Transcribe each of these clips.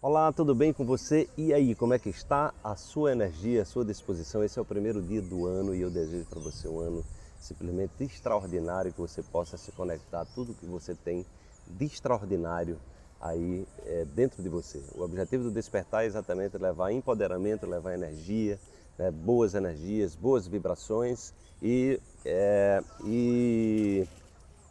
Olá, tudo bem com você? E aí, como é que está a sua energia, a sua disposição? Esse é o primeiro dia do ano e eu desejo para você um ano simplesmente extraordinário, que você possa se conectar a tudo que você tem de extraordinário aí é, dentro de você. O objetivo do despertar é exatamente levar empoderamento, levar energia, né, boas energias, boas vibrações e, é, e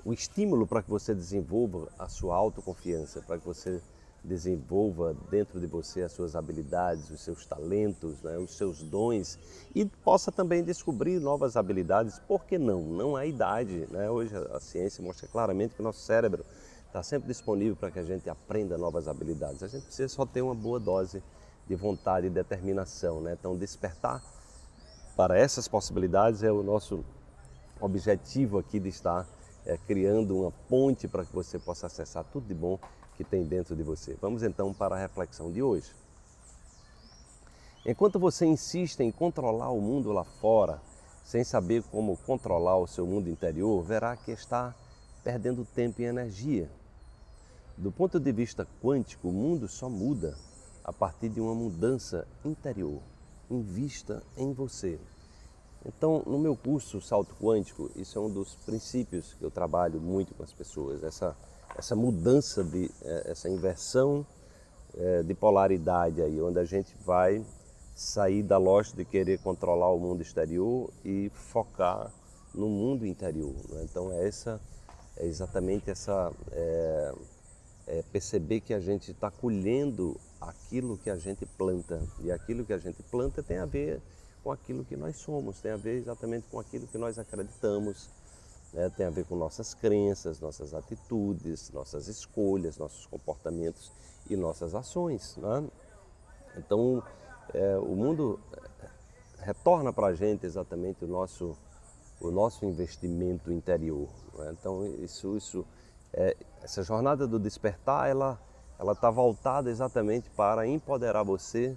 o estímulo para que você desenvolva a sua autoconfiança, para que você desenvolva dentro de você as suas habilidades, os seus talentos, né, os seus dons e possa também descobrir novas habilidades. Por que não? Não há idade. Né? Hoje a ciência mostra claramente que o nosso cérebro está sempre disponível para que a gente aprenda novas habilidades. A gente precisa só ter uma boa dose de vontade e determinação. Né? Então, despertar para essas possibilidades é o nosso objetivo aqui de estar é, criando uma ponte para que você possa acessar tudo de bom que tem dentro de você. Vamos então para a reflexão de hoje. Enquanto você insiste em controlar o mundo lá fora, sem saber como controlar o seu mundo interior, verá que está perdendo tempo e energia. Do ponto de vista quântico, o mundo só muda a partir de uma mudança interior. Invista em você. Então, no meu curso Salto Quântico, isso é um dos princípios que eu trabalho muito com as pessoas, essa essa mudança de é, essa inversão é, de polaridade aí, onde a gente vai sair da lógica de querer controlar o mundo exterior e focar no mundo interior. Né? Então é essa é exatamente essa é, é perceber que a gente está colhendo aquilo que a gente planta e aquilo que a gente planta tem a ver com aquilo que nós somos, tem a ver exatamente com aquilo que nós acreditamos, né? tem a ver com nossas crenças, nossas atitudes, nossas escolhas, nossos comportamentos e nossas ações. Né? Então, é, o mundo é, retorna para a gente exatamente o nosso, o nosso investimento interior. Né? Então, isso, isso é, essa jornada do despertar, ela ela está voltada exatamente para empoderar você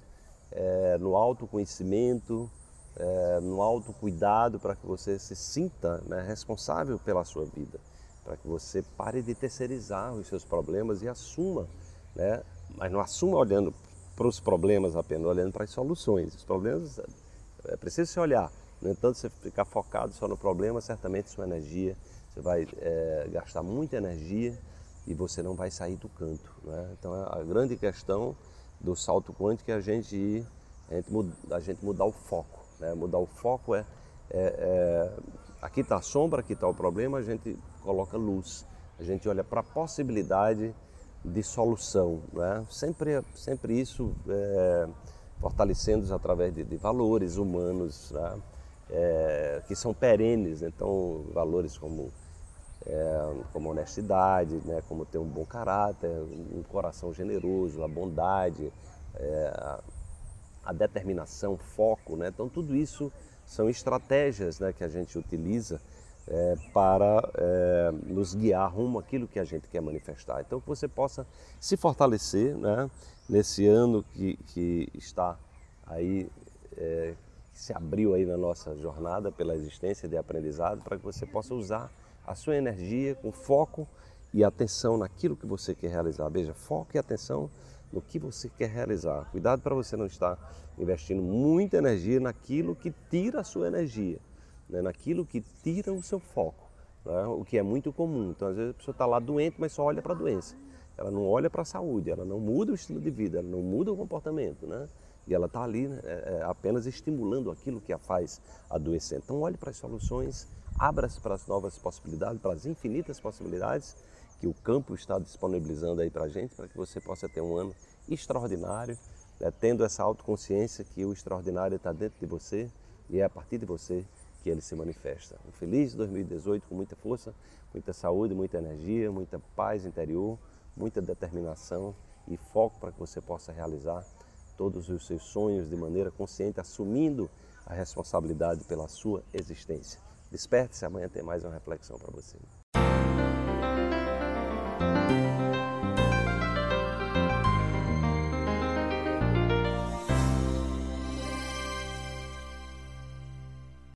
é, no autoconhecimento, é, no autocuidado para que você se sinta né, responsável pela sua vida, para que você pare de terceirizar os seus problemas e assuma, né, mas não assuma olhando para os problemas apenas, olhando para as soluções. Os problemas é preciso se olhar, no entanto, você ficar focado só no problema, certamente sua energia, você vai é, gastar muita energia e você não vai sair do canto. Né? Então a grande questão do salto quântico é a gente, a gente, a gente mudar o foco. Né? Mudar o foco é, é, é aqui está a sombra, aqui está o problema, a gente coloca luz, a gente olha para a possibilidade de solução, né? sempre, sempre isso é, fortalecendo através de, de, valores humanos né? é, que são perenes, então valores como, é, como honestidade, né? como ter um bom caráter, um coração generoso, a bondade, é, a determinação, foco, né? Então tudo isso são estratégias né, que a gente utiliza é, para é, nos guiar rumo àquilo que a gente quer manifestar. Então que você possa se fortalecer né, nesse ano que, que está aí, é, se abriu aí na nossa jornada pela existência de aprendizado, para que você possa usar a sua energia com foco e atenção naquilo que você quer realizar. Veja, foco e atenção no que você quer realizar. Cuidado para você não estar investindo muita energia naquilo que tira a sua energia, né? naquilo que tira o seu foco, né? o que é muito comum. Então, às vezes a pessoa está lá doente, mas só olha para a doença. Ela não olha para a saúde, ela não muda o estilo de vida, ela não muda o comportamento, né? E ela está ali né, é, é, apenas estimulando aquilo que a faz adoecer. Então, olhe para as soluções, abra-se para as novas possibilidades, para as infinitas possibilidades que o campo está disponibilizando aí para a gente, para que você possa ter um ano extraordinário, né, tendo essa autoconsciência que o extraordinário está dentro de você e é a partir de você que ele se manifesta. Um feliz 2018 com muita força, muita saúde, muita energia, muita paz interior, muita determinação e foco para que você possa realizar todos os seus sonhos de maneira consciente, assumindo a responsabilidade pela sua existência. Desperte-se, amanhã tem mais uma reflexão para você.